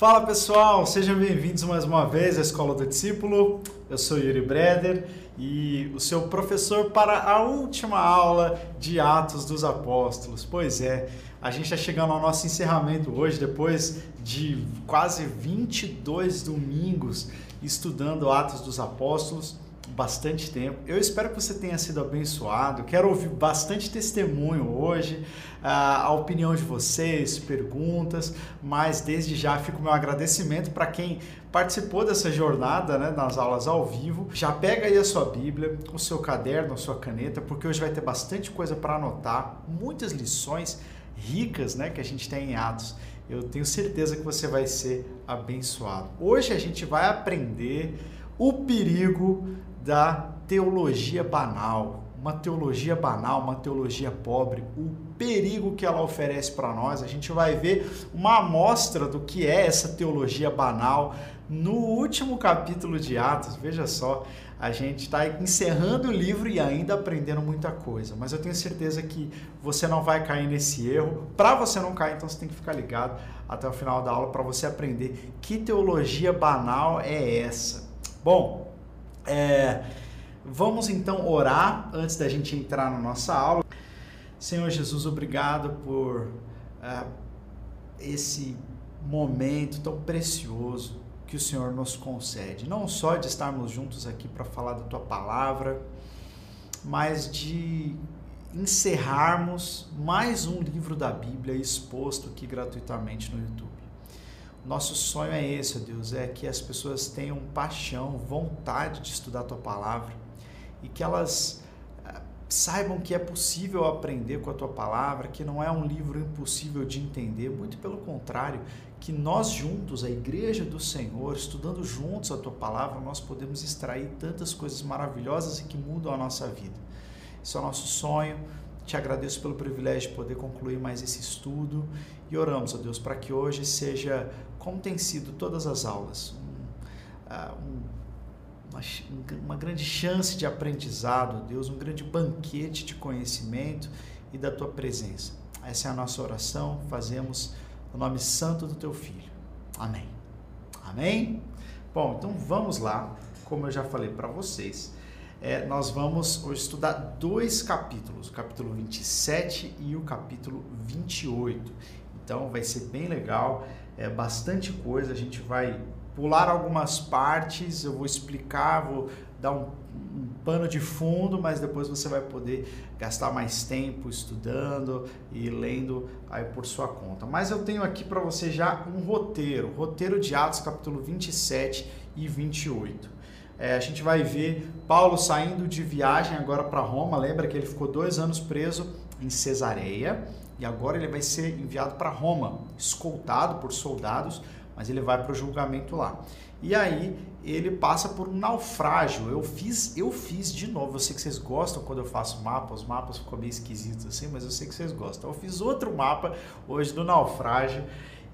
Fala pessoal, sejam bem-vindos mais uma vez à Escola do Discípulo. Eu sou Yuri Breder e o seu professor para a última aula de Atos dos Apóstolos. Pois é, a gente está chegando ao nosso encerramento hoje, depois de quase 22 domingos estudando Atos dos Apóstolos bastante tempo. Eu espero que você tenha sido abençoado. Quero ouvir bastante testemunho hoje, a opinião de vocês, perguntas, mas desde já fica o meu agradecimento para quem participou dessa jornada né, nas aulas ao vivo. Já pega aí a sua Bíblia, o seu caderno, a sua caneta, porque hoje vai ter bastante coisa para anotar, muitas lições ricas né, que a gente tem em Atos. Eu tenho certeza que você vai ser abençoado. Hoje a gente vai aprender o perigo da teologia banal. Uma teologia banal, uma teologia pobre, o perigo que ela oferece para nós. A gente vai ver uma amostra do que é essa teologia banal no último capítulo de Atos. Veja só, a gente está encerrando o livro e ainda aprendendo muita coisa. Mas eu tenho certeza que você não vai cair nesse erro. Para você não cair, então você tem que ficar ligado até o final da aula para você aprender que teologia banal é essa. Bom, é, vamos então orar antes da gente entrar na nossa aula. Senhor Jesus, obrigado por é, esse momento tão precioso que o Senhor nos concede. Não só de estarmos juntos aqui para falar da tua palavra, mas de encerrarmos mais um livro da Bíblia exposto aqui gratuitamente no YouTube. Nosso sonho é esse, ó Deus, é que as pessoas tenham paixão, vontade de estudar a tua palavra e que elas eh, saibam que é possível aprender com a tua palavra, que não é um livro impossível de entender, muito pelo contrário, que nós juntos, a igreja do Senhor, estudando juntos a tua palavra, nós podemos extrair tantas coisas maravilhosas e que mudam a nossa vida. Esse é o nosso sonho. Te agradeço pelo privilégio de poder concluir mais esse estudo e oramos, ó Deus, para que hoje seja como tem sido todas as aulas, um, um, uma, uma grande chance de aprendizado, Deus, um grande banquete de conhecimento e da tua presença. Essa é a nossa oração, fazemos no nome santo do teu filho. Amém. Amém? Bom, então vamos lá, como eu já falei para vocês é, nós vamos hoje estudar dois capítulos, o capítulo 27 e o capítulo 28. Então vai ser bem legal, é bastante coisa, a gente vai pular algumas partes, eu vou explicar, vou dar um, um pano de fundo, mas depois você vai poder gastar mais tempo estudando e lendo aí por sua conta. Mas eu tenho aqui para você já um roteiro, roteiro de Atos capítulo 27 e 28. É, a gente vai ver Paulo saindo de viagem agora para Roma. Lembra que ele ficou dois anos preso em Cesareia e agora ele vai ser enviado para Roma, escoltado por soldados, mas ele vai para o julgamento lá. E aí ele passa por um naufrágio. Eu fiz, eu fiz de novo. Eu sei que vocês gostam quando eu faço mapa, os mapas ficam meio esquisitos assim, mas eu sei que vocês gostam. Eu fiz outro mapa hoje do naufrágio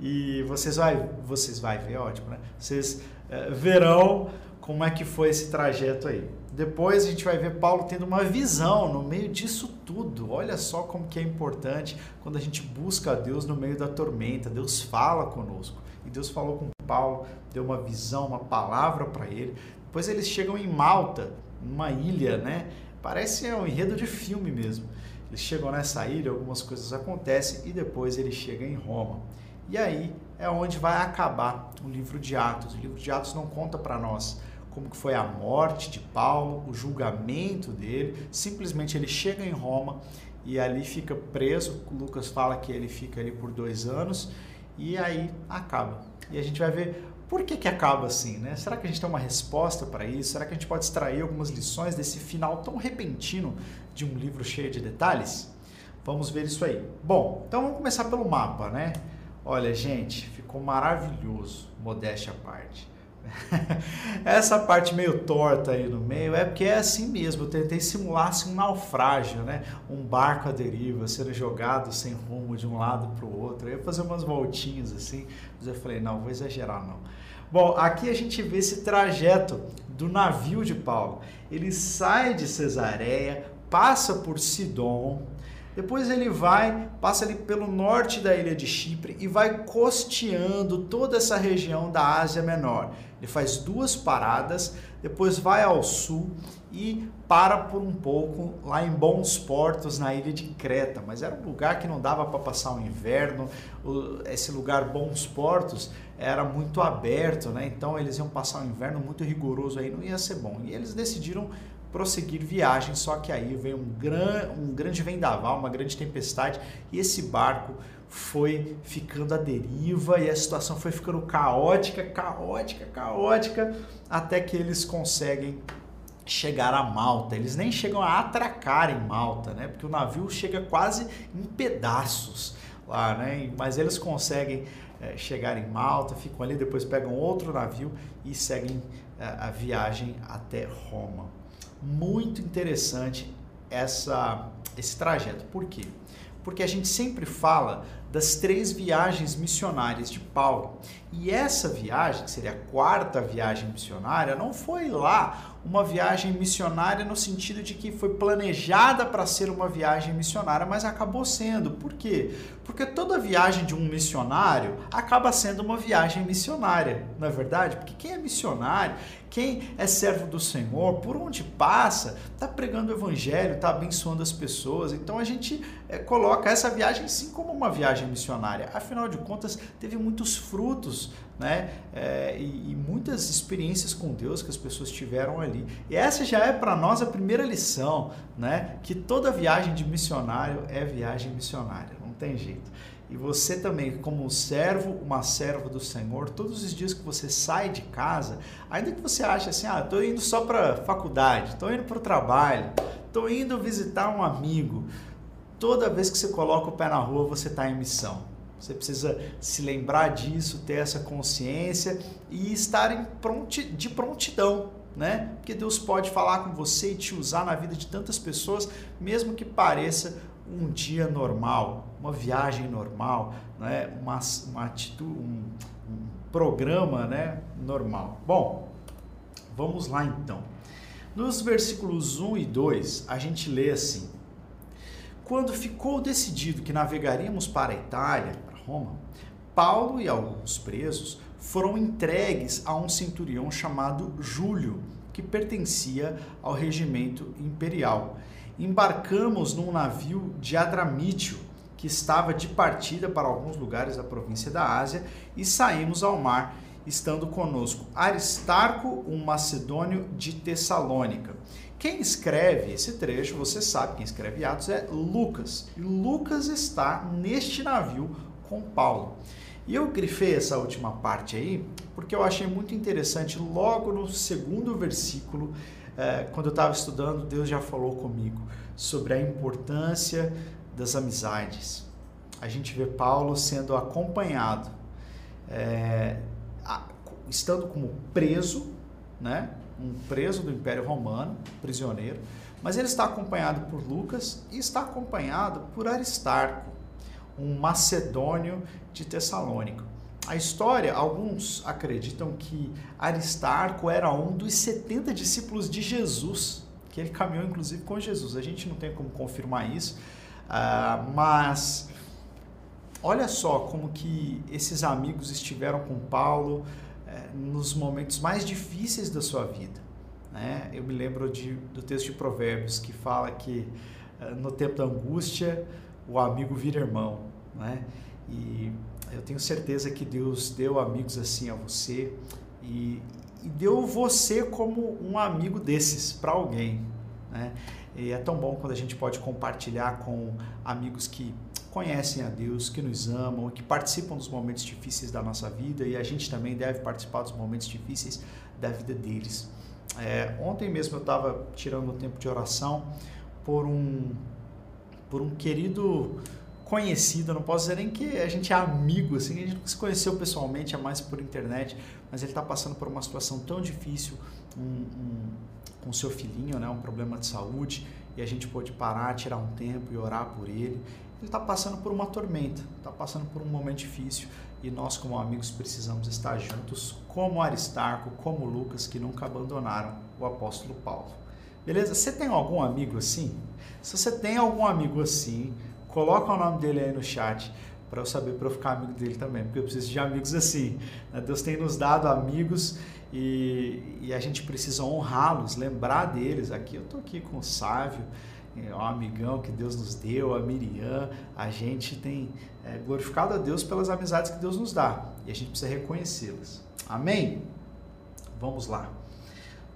e vocês vai, vocês vai ver, ótimo, né? Vocês é, verão como é que foi esse trajeto aí. Depois a gente vai ver Paulo tendo uma visão no meio disso tudo. Olha só como que é importante quando a gente busca a Deus no meio da tormenta. Deus fala conosco. E Deus falou com Paulo, deu uma visão, uma palavra para ele. Depois eles chegam em Malta, numa ilha, né? Parece um enredo de filme mesmo. Eles chegam nessa ilha, algumas coisas acontecem e depois ele chega em Roma. E aí é onde vai acabar o livro de Atos. O livro de Atos não conta para nós como que foi a morte de Paulo, o julgamento dele. Simplesmente ele chega em Roma e ali fica preso. Lucas fala que ele fica ali por dois anos e aí acaba. E a gente vai ver por que, que acaba assim, né? Será que a gente tem uma resposta para isso? Será que a gente pode extrair algumas lições desse final tão repentino de um livro cheio de detalhes? Vamos ver isso aí. Bom, então vamos começar pelo mapa, né? Olha, gente, ficou maravilhoso, modéstia à parte. Essa parte meio torta aí no meio é porque é assim mesmo. Eu tentei simular assim, um naufrágio, né? Um barco à deriva, sendo jogado sem rumo de um lado para o outro. Eu ia fazer umas voltinhas assim, mas eu falei, não, vou exagerar não. Bom, aqui a gente vê esse trajeto do navio de Paulo. Ele sai de Cesareia, passa por Sidom, Depois ele vai, passa ali pelo norte da ilha de Chipre e vai costeando toda essa região da Ásia Menor. Ele faz duas paradas, depois vai ao sul e para por um pouco lá em Bons Portos, na ilha de Creta. Mas era um lugar que não dava para passar o inverno. Esse lugar Bons Portos era muito aberto, né? Então eles iam passar o inverno muito rigoroso aí, não ia ser bom. E eles decidiram prosseguir viagem, só que aí veio um, gran, um grande vendaval, uma grande tempestade e esse barco foi ficando à deriva e a situação foi ficando caótica, caótica, caótica, até que eles conseguem chegar a Malta. Eles nem chegam a atracar em Malta, né? Porque o navio chega quase em pedaços lá, né? Mas eles conseguem é, chegar em Malta, ficam ali, depois pegam outro navio e seguem é, a viagem até Roma. Muito interessante essa, esse trajeto. Por quê? Porque a gente sempre fala das três viagens missionárias de Paulo. E essa viagem, que seria a quarta viagem missionária, não foi lá uma viagem missionária no sentido de que foi planejada para ser uma viagem missionária, mas acabou sendo. Por quê? Porque toda viagem de um missionário acaba sendo uma viagem missionária, não é verdade? Porque quem é missionário, quem é servo do Senhor, por onde passa, está pregando o evangelho, está abençoando as pessoas. Então a gente é, coloca essa viagem sim como uma viagem missionária. Afinal de contas, teve muitos frutos né? É, e, e, muitas experiências com Deus que as pessoas tiveram ali. E essa já é para nós a primeira lição, né? Que toda viagem de missionário é viagem missionária, não tem jeito. E você também, como servo, uma serva do Senhor, todos os dias que você sai de casa, ainda que você ache assim, ah, estou indo só para faculdade, estou indo para o trabalho, estou indo visitar um amigo, toda vez que você coloca o pé na rua, você está em missão. Você precisa se lembrar disso, ter essa consciência e estar pronti de prontidão, né? Porque Deus pode falar com você e te usar na vida de tantas pessoas, mesmo que pareça um dia normal, uma viagem normal, né? uma, uma atitude, um, um programa né? normal. Bom, vamos lá então. Nos versículos 1 e 2, a gente lê assim: Quando ficou decidido que navegaríamos para a Itália, Roma, Paulo e alguns presos foram entregues a um centurião chamado Júlio, que pertencia ao regimento imperial. Embarcamos num navio de Adramítio, que estava de partida para alguns lugares da província da Ásia, e saímos ao mar, estando conosco Aristarco, um macedônio de Tessalônica. Quem escreve esse trecho, você sabe, quem escreve Atos é Lucas. E Lucas está neste navio com Paulo. E eu grifei essa última parte aí porque eu achei muito interessante. Logo no segundo versículo, eh, quando eu estava estudando, Deus já falou comigo sobre a importância das amizades. A gente vê Paulo sendo acompanhado, eh, estando como preso, né? um preso do Império Romano, prisioneiro, mas ele está acompanhado por Lucas e está acompanhado por Aristarco um macedônio de Tessalônica. A história, alguns acreditam que Aristarco era um dos 70 discípulos de Jesus, que ele caminhou inclusive com Jesus. A gente não tem como confirmar isso, uh, mas olha só como que esses amigos estiveram com Paulo uh, nos momentos mais difíceis da sua vida. Né? Eu me lembro de, do texto de Provérbios que fala que uh, no tempo da angústia o amigo vira irmão, né? E eu tenho certeza que Deus deu amigos assim a você e, e deu você como um amigo desses para alguém, né? E é tão bom quando a gente pode compartilhar com amigos que conhecem a Deus, que nos amam, que participam dos momentos difíceis da nossa vida e a gente também deve participar dos momentos difíceis da vida deles. É, ontem mesmo eu estava tirando um tempo de oração por um por um querido conhecido, não posso dizer nem que a gente é amigo, assim, a gente não se conheceu pessoalmente, é mais por internet, mas ele está passando por uma situação tão difícil um, um, com seu filhinho, né, um problema de saúde, e a gente pôde parar, tirar um tempo e orar por ele. Ele está passando por uma tormenta, está passando por um momento difícil, e nós, como amigos, precisamos estar juntos, como Aristarco, como Lucas, que nunca abandonaram o apóstolo Paulo. Beleza? Você tem algum amigo assim? Se você tem algum amigo assim, coloca o nome dele aí no chat para eu saber para eu ficar amigo dele também, porque eu preciso de amigos assim. Né? Deus tem nos dado amigos e, e a gente precisa honrá-los, lembrar deles. Aqui eu tô aqui com o Sávio, é um amigão que Deus nos deu, a Miriam. A gente tem é, glorificado a Deus pelas amizades que Deus nos dá e a gente precisa reconhecê-las. Amém? Vamos lá.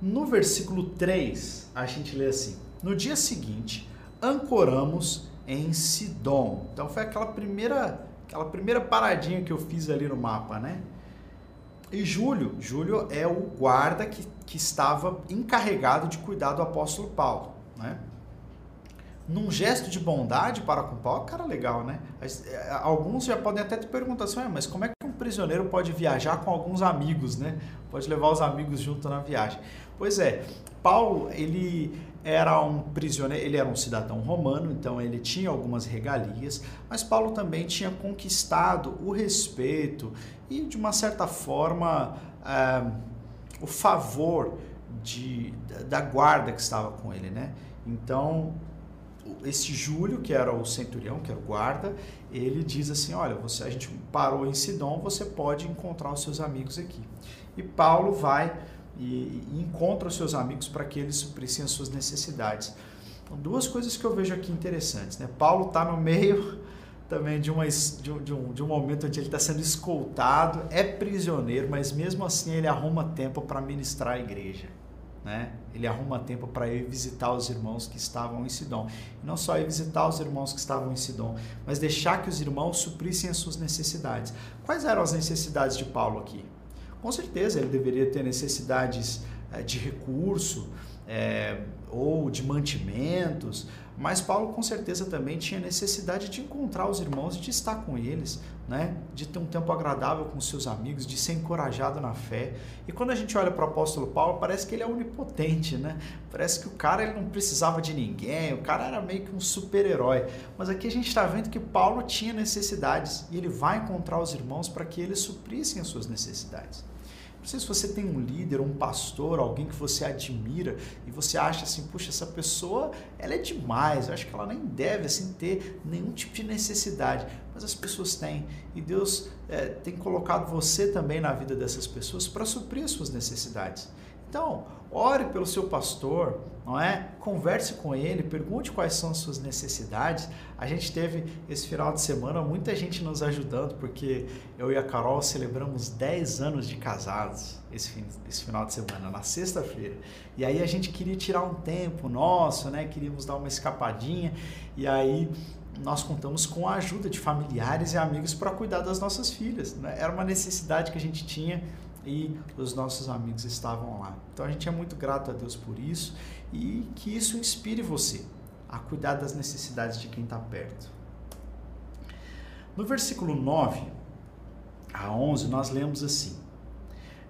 No versículo 3, a gente lê assim: No dia seguinte, ancoramos em Sidom. Então foi aquela primeira, aquela primeira paradinha que eu fiz ali no mapa, né? E Júlio, Júlio é o guarda que, que estava encarregado de cuidar do apóstolo Paulo, né? Num gesto de bondade para com Paulo, cara legal, né? É, alguns já podem até te perguntar assim, mas como é que um prisioneiro pode viajar com alguns amigos, né? Pode levar os amigos junto na viagem. Pois é, Paulo, ele era um prisioneiro, ele era um cidadão romano, então ele tinha algumas regalias, mas Paulo também tinha conquistado o respeito e, de uma certa forma, é, o favor de, da guarda que estava com ele, né? Então, esse Júlio, que era o centurião, que era o guarda, ele diz assim: Olha, você, a gente parou em Sidom, você pode encontrar os seus amigos aqui. E Paulo vai e, e encontra os seus amigos para que eles suprissem as suas necessidades. Então, duas coisas que eu vejo aqui interessantes. Né? Paulo está no meio também de, uma, de, um, de, um, de um momento onde ele está sendo escoltado, é prisioneiro, mas mesmo assim ele arruma tempo para ministrar a igreja. Né? Ele arruma tempo para ir visitar os irmãos que estavam em Sidom. Não só ir visitar os irmãos que estavam em Sidom, mas deixar que os irmãos suprissem as suas necessidades. Quais eram as necessidades de Paulo aqui? Com certeza ele deveria ter necessidades é, de recurso é, ou de mantimentos, mas Paulo com certeza também tinha necessidade de encontrar os irmãos e de estar com eles, né? de ter um tempo agradável com seus amigos, de ser encorajado na fé. E quando a gente olha para o apóstolo Paulo, parece que ele é onipotente, né? Parece que o cara ele não precisava de ninguém, o cara era meio que um super-herói. Mas aqui a gente está vendo que Paulo tinha necessidades e ele vai encontrar os irmãos para que eles suprissem as suas necessidades. Não sei se você tem um líder, um pastor, alguém que você admira e você acha assim, puxa, essa pessoa, ela é demais, eu acho que ela nem deve assim ter nenhum tipo de necessidade, mas as pessoas têm e Deus é, tem colocado você também na vida dessas pessoas para suprir as suas necessidades. Então, ore pelo seu pastor, não é? Converse com ele, pergunte quais são as suas necessidades. A gente teve esse final de semana muita gente nos ajudando, porque eu e a Carol celebramos 10 anos de casados esse, fim, esse final de semana, na sexta-feira. E aí a gente queria tirar um tempo nosso, né? Queríamos dar uma escapadinha. E aí nós contamos com a ajuda de familiares e amigos para cuidar das nossas filhas. Né? Era uma necessidade que a gente tinha e os nossos amigos estavam lá. Então a gente é muito grato a Deus por isso e que isso inspire você a cuidar das necessidades de quem está perto. No versículo 9 a 11, nós lemos assim: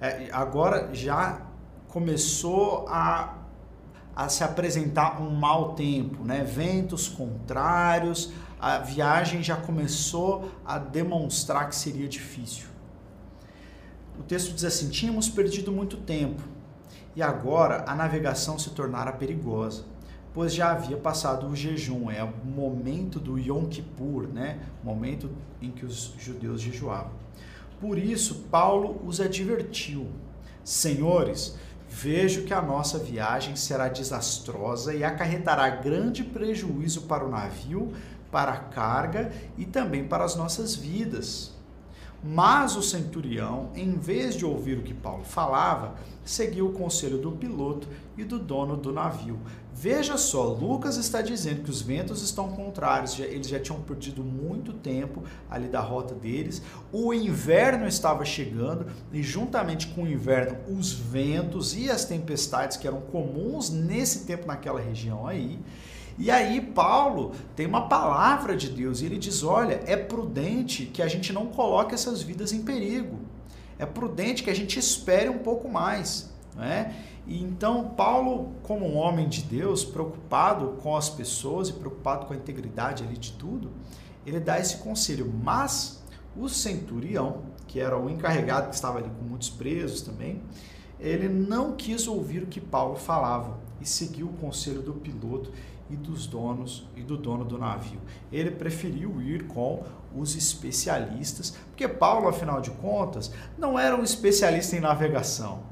é, agora já começou a, a se apresentar um mau tempo, né? ventos contrários, a viagem já começou a demonstrar que seria difícil o texto diz assim: Tínhamos perdido muito tempo e agora a navegação se tornara perigosa, pois já havia passado o jejum, é o momento do Yom Kippur, né? O momento em que os judeus jejuavam. Por isso, Paulo os advertiu: Senhores, vejo que a nossa viagem será desastrosa e acarretará grande prejuízo para o navio, para a carga e também para as nossas vidas. Mas o centurião, em vez de ouvir o que Paulo falava, seguiu o conselho do piloto e do dono do navio. Veja só, Lucas está dizendo que os ventos estão contrários, eles já tinham perdido muito tempo ali da rota deles. O inverno estava chegando e, juntamente com o inverno, os ventos e as tempestades que eram comuns nesse tempo naquela região aí. E aí Paulo tem uma palavra de Deus e ele diz: olha, é prudente que a gente não coloque essas vidas em perigo. É prudente que a gente espere um pouco mais. Né? E então Paulo, como um homem de Deus, preocupado com as pessoas e preocupado com a integridade ali de tudo, ele dá esse conselho. Mas o centurião, que era o encarregado que estava ali com muitos presos também, ele não quis ouvir o que Paulo falava e seguiu o conselho do piloto e dos donos e do dono do navio. Ele preferiu ir com os especialistas, porque Paulo, afinal de contas, não era um especialista em navegação.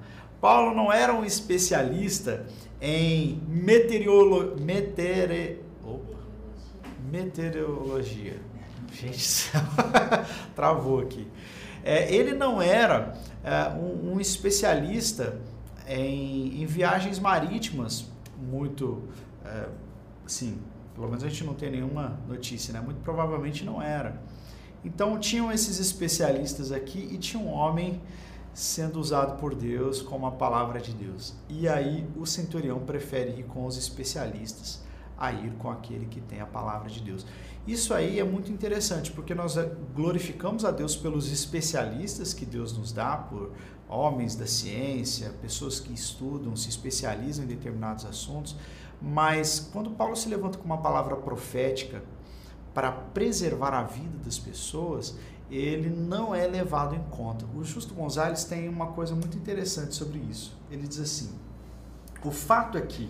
Paulo não era um especialista em meteorolo... meteore... Opa. meteorologia. Gente, travou aqui. É, ele não era é, um, um, especialista em, em, viagens marítimas muito, é, sim, pelo menos a gente não tem nenhuma notícia, né? Muito provavelmente não era. Então tinham esses especialistas aqui e tinha um homem sendo usado por Deus como a palavra de Deus. E aí o centurião prefere ir com os especialistas a ir com aquele que tem a palavra de Deus. Isso aí é muito interessante, porque nós glorificamos a Deus pelos especialistas que Deus nos dá, por homens da ciência, pessoas que estudam, se especializam em determinados assuntos, mas quando Paulo se levanta com uma palavra profética para preservar a vida das pessoas, ele não é levado em conta. O Justo Gonzalez tem uma coisa muito interessante sobre isso. Ele diz assim: o fato é que,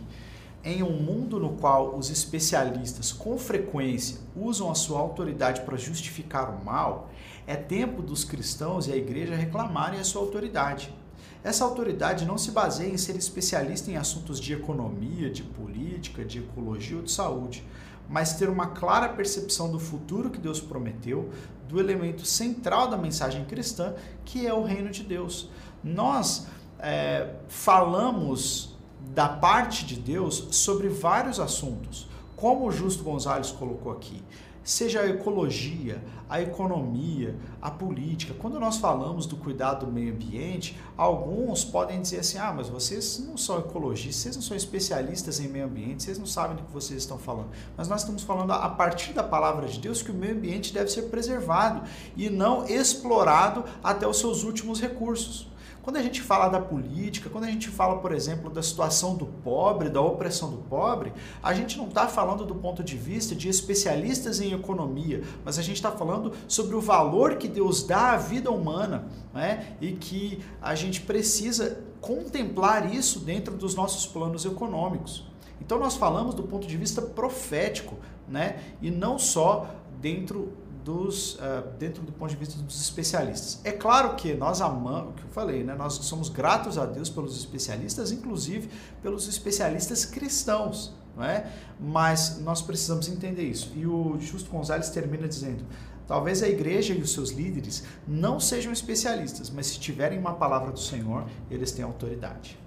em um mundo no qual os especialistas com frequência usam a sua autoridade para justificar o mal, é tempo dos cristãos e a igreja reclamarem a sua autoridade. Essa autoridade não se baseia em ser especialista em assuntos de economia, de política, de ecologia ou de saúde, mas ter uma clara percepção do futuro que Deus prometeu, do elemento central da mensagem cristã, que é o reino de Deus. Nós é, falamos da parte de Deus sobre vários assuntos, como o Justo Gonzalez colocou aqui seja a ecologia, a economia, a política. Quando nós falamos do cuidado do meio ambiente, alguns podem dizer assim: ah, mas vocês não são ecologistas, vocês não são especialistas em meio ambiente, vocês não sabem do que vocês estão falando. Mas nós estamos falando a partir da palavra de Deus que o meio ambiente deve ser preservado e não explorado até os seus últimos recursos. Quando a gente fala da política, quando a gente fala, por exemplo, da situação do pobre, da opressão do pobre, a gente não está falando do ponto de vista de especialistas em economia, mas a gente está falando sobre o valor que Deus dá à vida humana né? e que a gente precisa contemplar isso dentro dos nossos planos econômicos. Então nós falamos do ponto de vista profético, né? E não só dentro dos, uh, dentro do ponto de vista dos especialistas. É claro que nós amamos, o que eu falei, né? nós somos gratos a Deus pelos especialistas, inclusive pelos especialistas cristãos, não é? mas nós precisamos entender isso. E o Justo Gonzalez termina dizendo: talvez a igreja e os seus líderes não sejam especialistas, mas se tiverem uma palavra do Senhor, eles têm autoridade.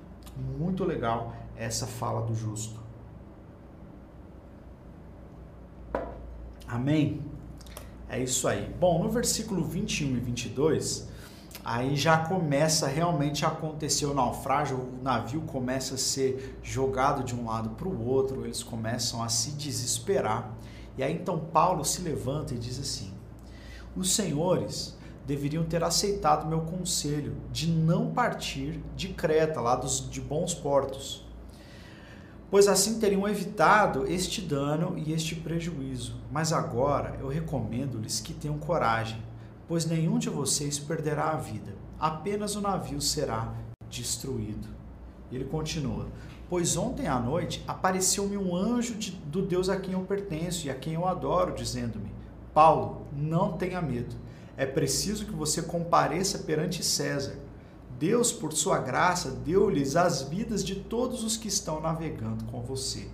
Muito legal essa fala do justo. Amém? É isso aí. Bom, no versículo 21 e 22, aí já começa realmente a acontecer o naufrágio, o navio começa a ser jogado de um lado para o outro, eles começam a se desesperar. E aí então Paulo se levanta e diz assim: Os senhores deveriam ter aceitado meu conselho de não partir de Creta, lá dos, de bons portos pois assim teriam evitado este dano e este prejuízo. Mas agora eu recomendo-lhes que tenham coragem, pois nenhum de vocês perderá a vida, apenas o navio será destruído. Ele continua: Pois ontem à noite apareceu-me um anjo de, do Deus a quem eu pertenço e a quem eu adoro, dizendo-me: Paulo, não tenha medo. É preciso que você compareça perante César. Deus, por sua graça, deu-lhes as vidas de todos os que estão navegando com você.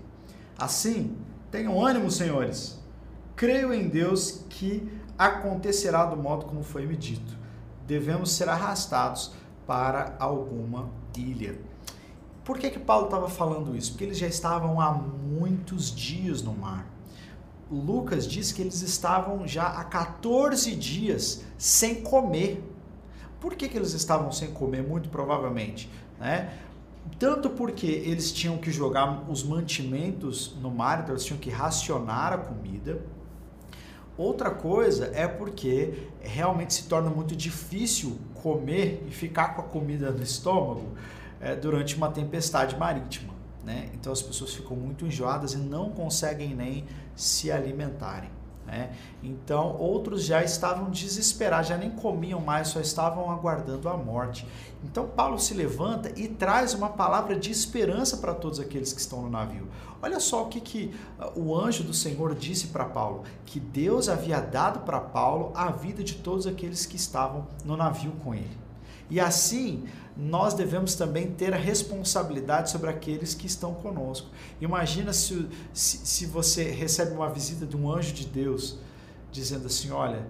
Assim, tenham ânimo, senhores. Creio em Deus que acontecerá do modo como foi me dito. Devemos ser arrastados para alguma ilha. Por que, que Paulo estava falando isso? Porque eles já estavam há muitos dias no mar. Lucas diz que eles estavam já há 14 dias sem comer. Por que, que eles estavam sem comer? Muito provavelmente, né? Tanto porque eles tinham que jogar os mantimentos no mar, então eles tinham que racionar a comida. Outra coisa é porque realmente se torna muito difícil comer e ficar com a comida no estômago é, durante uma tempestade marítima. Né? Então as pessoas ficam muito enjoadas e não conseguem nem se alimentarem. Né? Então, outros já estavam desesperados, já nem comiam mais, só estavam aguardando a morte. Então, Paulo se levanta e traz uma palavra de esperança para todos aqueles que estão no navio. Olha só o que, que ah, o anjo do Senhor disse para Paulo: que Deus havia dado para Paulo a vida de todos aqueles que estavam no navio com ele. E assim, nós devemos também ter a responsabilidade sobre aqueles que estão conosco. Imagina se, se, se você recebe uma visita de um anjo de Deus dizendo assim: Olha,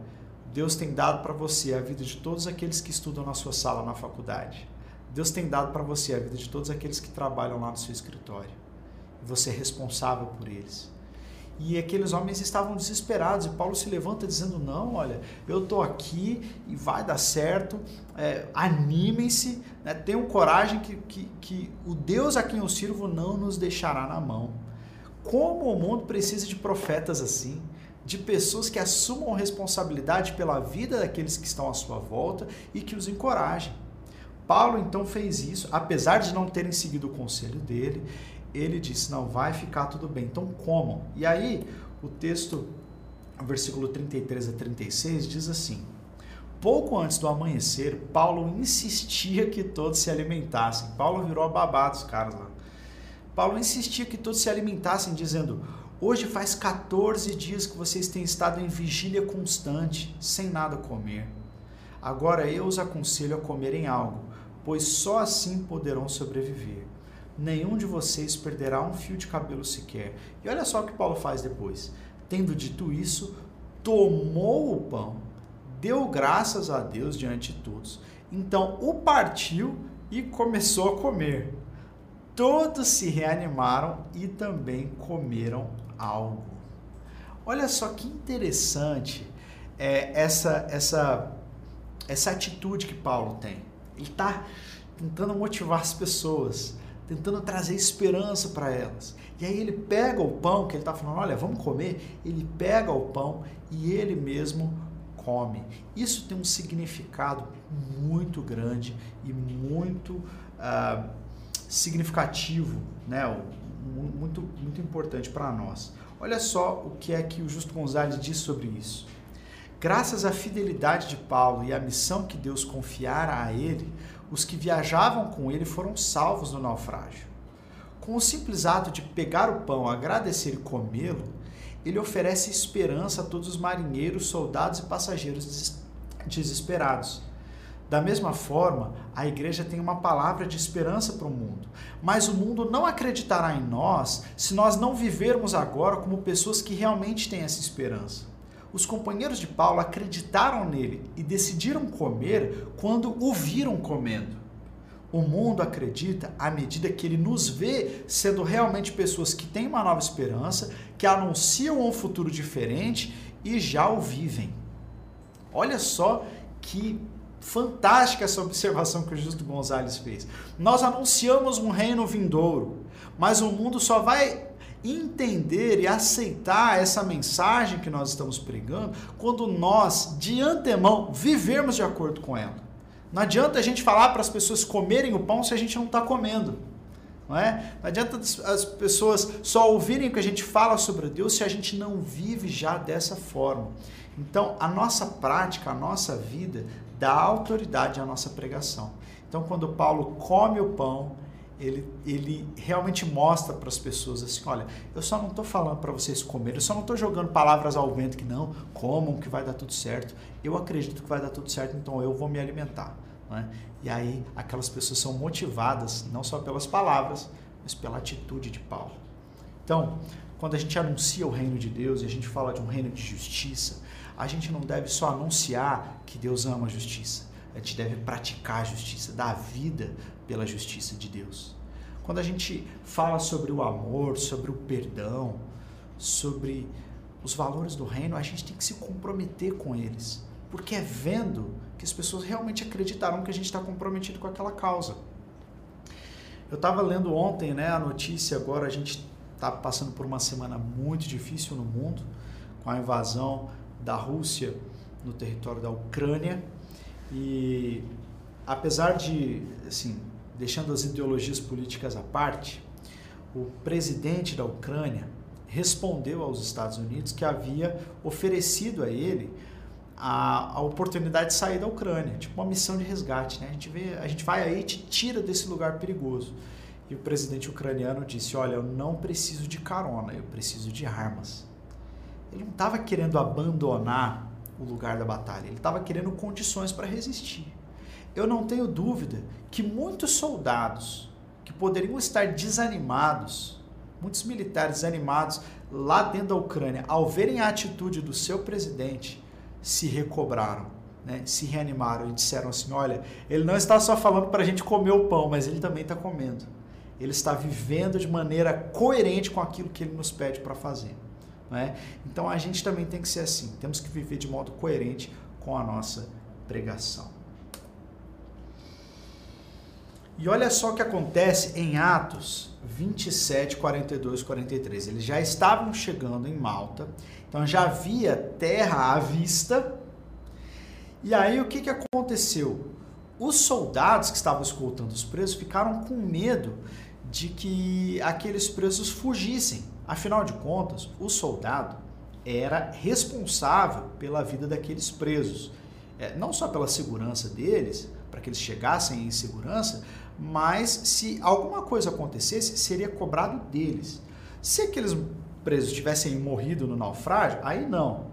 Deus tem dado para você a vida de todos aqueles que estudam na sua sala na faculdade. Deus tem dado para você a vida de todos aqueles que trabalham lá no seu escritório. E você é responsável por eles. E aqueles homens estavam desesperados. E Paulo se levanta dizendo: Não, olha, eu estou aqui e vai dar certo. É, Animem-se, né? tenham coragem que, que, que o Deus a quem eu sirvo não nos deixará na mão. Como o mundo precisa de profetas assim, de pessoas que assumam responsabilidade pela vida daqueles que estão à sua volta e que os encorajem. Paulo então fez isso, apesar de não terem seguido o conselho dele, ele disse: Não, vai ficar tudo bem, então comam. E aí, o texto, versículo 33 a 36, diz assim: Pouco antes do amanhecer, Paulo insistia que todos se alimentassem. Paulo virou a babá dos caras lá. Paulo insistia que todos se alimentassem, dizendo: Hoje faz 14 dias que vocês têm estado em vigília constante, sem nada comer. Agora eu os aconselho a comerem algo, pois só assim poderão sobreviver nenhum de vocês perderá um fio de cabelo sequer. E olha só o que Paulo faz depois. Tendo dito isso, tomou o pão, deu graças a Deus diante de todos. Então o partiu e começou a comer. Todos se reanimaram e também comeram algo. Olha só que interessante é, essa, essa, essa atitude que Paulo tem. Ele está tentando motivar as pessoas tentando trazer esperança para elas. E aí ele pega o pão que ele está falando, olha, vamos comer. Ele pega o pão e ele mesmo come. Isso tem um significado muito grande e muito uh, significativo, né? muito, muito importante para nós. Olha só o que é que o Justo Gonzalez diz sobre isso. Graças à fidelidade de Paulo e à missão que Deus confiara a ele, os que viajavam com ele foram salvos do naufrágio. Com o simples ato de pegar o pão, agradecer e comê-lo, ele oferece esperança a todos os marinheiros, soldados e passageiros desesperados. Da mesma forma, a igreja tem uma palavra de esperança para o mundo, mas o mundo não acreditará em nós se nós não vivermos agora como pessoas que realmente têm essa esperança. Os companheiros de Paulo acreditaram nele e decidiram comer quando o viram comendo. O mundo acredita à medida que ele nos vê sendo realmente pessoas que têm uma nova esperança, que anunciam um futuro diferente e já o vivem. Olha só que fantástica essa observação que o Justo Gonzalez fez. Nós anunciamos um reino vindouro, mas o mundo só vai entender e aceitar essa mensagem que nós estamos pregando quando nós, de antemão, vivermos de acordo com ela. Não adianta a gente falar para as pessoas comerem o pão se a gente não está comendo. Não, é? não adianta as pessoas só ouvirem o que a gente fala sobre Deus se a gente não vive já dessa forma. Então, a nossa prática, a nossa vida dá autoridade à nossa pregação. Então, quando Paulo come o pão, ele, ele realmente mostra para as pessoas assim, olha, eu só não estou falando para vocês comerem, eu só não estou jogando palavras ao vento que não, comam que vai dar tudo certo. Eu acredito que vai dar tudo certo, então eu vou me alimentar. Né? E aí aquelas pessoas são motivadas não só pelas palavras, mas pela atitude de Paulo. Então, quando a gente anuncia o reino de Deus e a gente fala de um reino de justiça, a gente não deve só anunciar que Deus ama a justiça. A gente deve praticar a justiça, dar vida pela justiça de Deus. Quando a gente fala sobre o amor, sobre o perdão, sobre os valores do reino, a gente tem que se comprometer com eles. Porque é vendo que as pessoas realmente acreditarão que a gente está comprometido com aquela causa. Eu estava lendo ontem né, a notícia, agora a gente está passando por uma semana muito difícil no mundo, com a invasão da Rússia no território da Ucrânia. E apesar de, assim, deixando as ideologias políticas à parte, o presidente da Ucrânia respondeu aos Estados Unidos que havia oferecido a ele a, a oportunidade de sair da Ucrânia, tipo uma missão de resgate. Né? A, gente vê, a gente vai aí e te tira desse lugar perigoso. E o presidente ucraniano disse: Olha, eu não preciso de carona, eu preciso de armas. Ele não estava querendo abandonar o lugar da batalha, ele estava querendo condições para resistir. Eu não tenho dúvida que muitos soldados que poderiam estar desanimados, muitos militares desanimados lá dentro da Ucrânia, ao verem a atitude do seu presidente, se recobraram, né? se reanimaram e disseram assim: olha, ele não está só falando para a gente comer o pão, mas ele também está comendo. Ele está vivendo de maneira coerente com aquilo que ele nos pede para fazer. Né? Então a gente também tem que ser assim, temos que viver de modo coerente com a nossa pregação. E olha só o que acontece em Atos 27, 42, 43. Eles já estavam chegando em Malta, então já havia terra à vista. E aí o que, que aconteceu? Os soldados que estavam escoltando os presos ficaram com medo de que aqueles presos fugissem. Afinal de contas, o soldado era responsável pela vida daqueles presos. É, não só pela segurança deles, para que eles chegassem em segurança, mas se alguma coisa acontecesse, seria cobrado deles. Se aqueles presos tivessem morrido no naufrágio, aí não.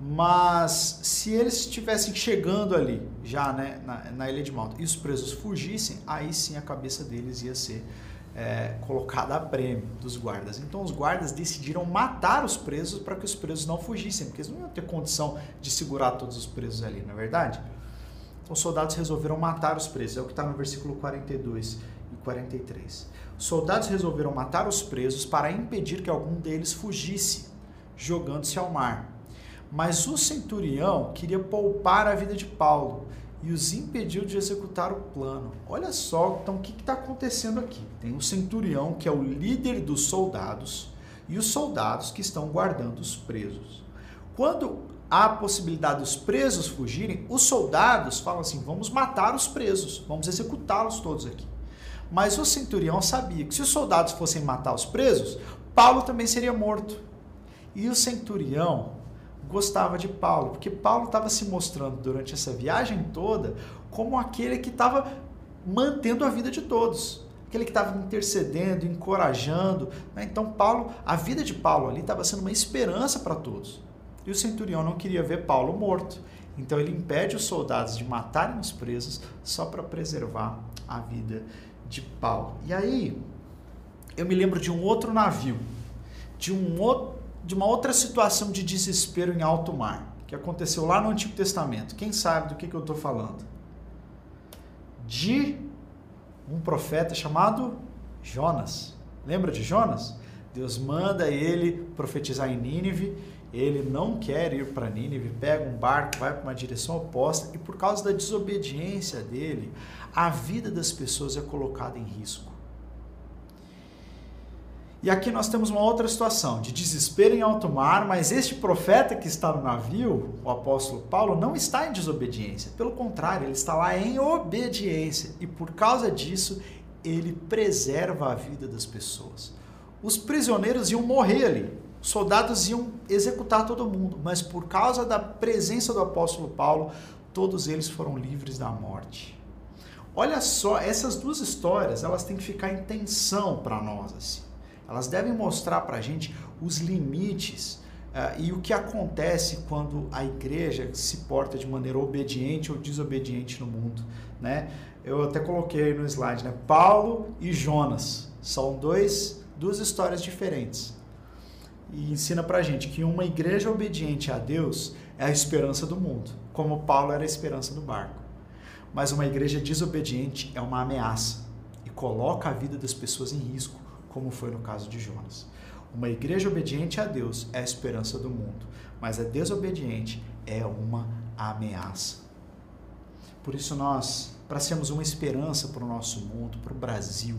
Mas se eles estivessem chegando ali, já né, na, na, ilha de Malta, e os presos fugissem, aí sim a cabeça deles ia ser é, colocada a prêmio dos guardas. Então os guardas decidiram matar os presos para que os presos não fugissem, porque eles não iam ter condição de segurar todos os presos ali, não é verdade? Os soldados resolveram matar os presos, é o que está no versículo 42 e 43. Os soldados resolveram matar os presos para impedir que algum deles fugisse, jogando-se ao mar. Mas o centurião queria poupar a vida de Paulo e os impediu de executar o plano. Olha só, então o que está acontecendo aqui? Tem o centurião, que é o líder dos soldados, e os soldados que estão guardando os presos. Quando a possibilidade dos presos fugirem, os soldados falam assim: vamos matar os presos, vamos executá-los todos aqui. Mas o centurião sabia que se os soldados fossem matar os presos, Paulo também seria morto. E o centurião gostava de Paulo, porque Paulo estava se mostrando durante essa viagem toda como aquele que estava mantendo a vida de todos, aquele que estava intercedendo, encorajando. Né? Então, Paulo, a vida de Paulo ali estava sendo uma esperança para todos. E o centurião não queria ver Paulo morto. Então ele impede os soldados de matarem os presos só para preservar a vida de Paulo. E aí eu me lembro de um outro navio, de, um outro, de uma outra situação de desespero em alto mar, que aconteceu lá no Antigo Testamento. Quem sabe do que, que eu estou falando? De um profeta chamado Jonas. Lembra de Jonas? Deus manda ele profetizar em Nínive ele não quer ir para Nínive, pega um barco, vai para uma direção oposta e por causa da desobediência dele, a vida das pessoas é colocada em risco. E aqui nós temos uma outra situação de desespero em alto mar, mas este profeta que está no navio, o apóstolo Paulo, não está em desobediência. Pelo contrário, ele está lá em obediência e por causa disso ele preserva a vida das pessoas. Os prisioneiros iam morrer ali, soldados iam executar todo mundo, mas por causa da presença do apóstolo Paulo, todos eles foram livres da morte. Olha só, essas duas histórias, elas têm que ficar em tensão para nós assim. Elas devem mostrar para a gente os limites uh, e o que acontece quando a igreja se porta de maneira obediente ou desobediente no mundo, né? Eu até coloquei no slide, né? Paulo e Jonas são dois duas histórias diferentes e ensina pra gente que uma igreja obediente a Deus é a esperança do mundo, como Paulo era a esperança do barco. Mas uma igreja desobediente é uma ameaça e coloca a vida das pessoas em risco, como foi no caso de Jonas. Uma igreja obediente a Deus é a esperança do mundo, mas a desobediente é uma ameaça. Por isso nós, para sermos uma esperança para o nosso mundo, para o Brasil,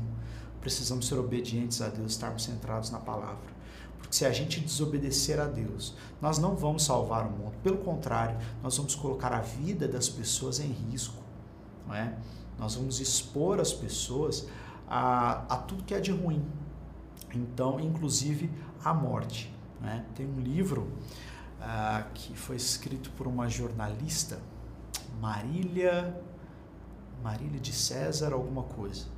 precisamos ser obedientes a Deus, estarmos centrados na palavra. Porque se a gente desobedecer a Deus, nós não vamos salvar o mundo. Pelo contrário, nós vamos colocar a vida das pessoas em risco. Não é? Nós vamos expor as pessoas a, a tudo que é de ruim. Então, inclusive à morte. Né? Tem um livro ah, que foi escrito por uma jornalista, Marília, Marília de César, alguma coisa.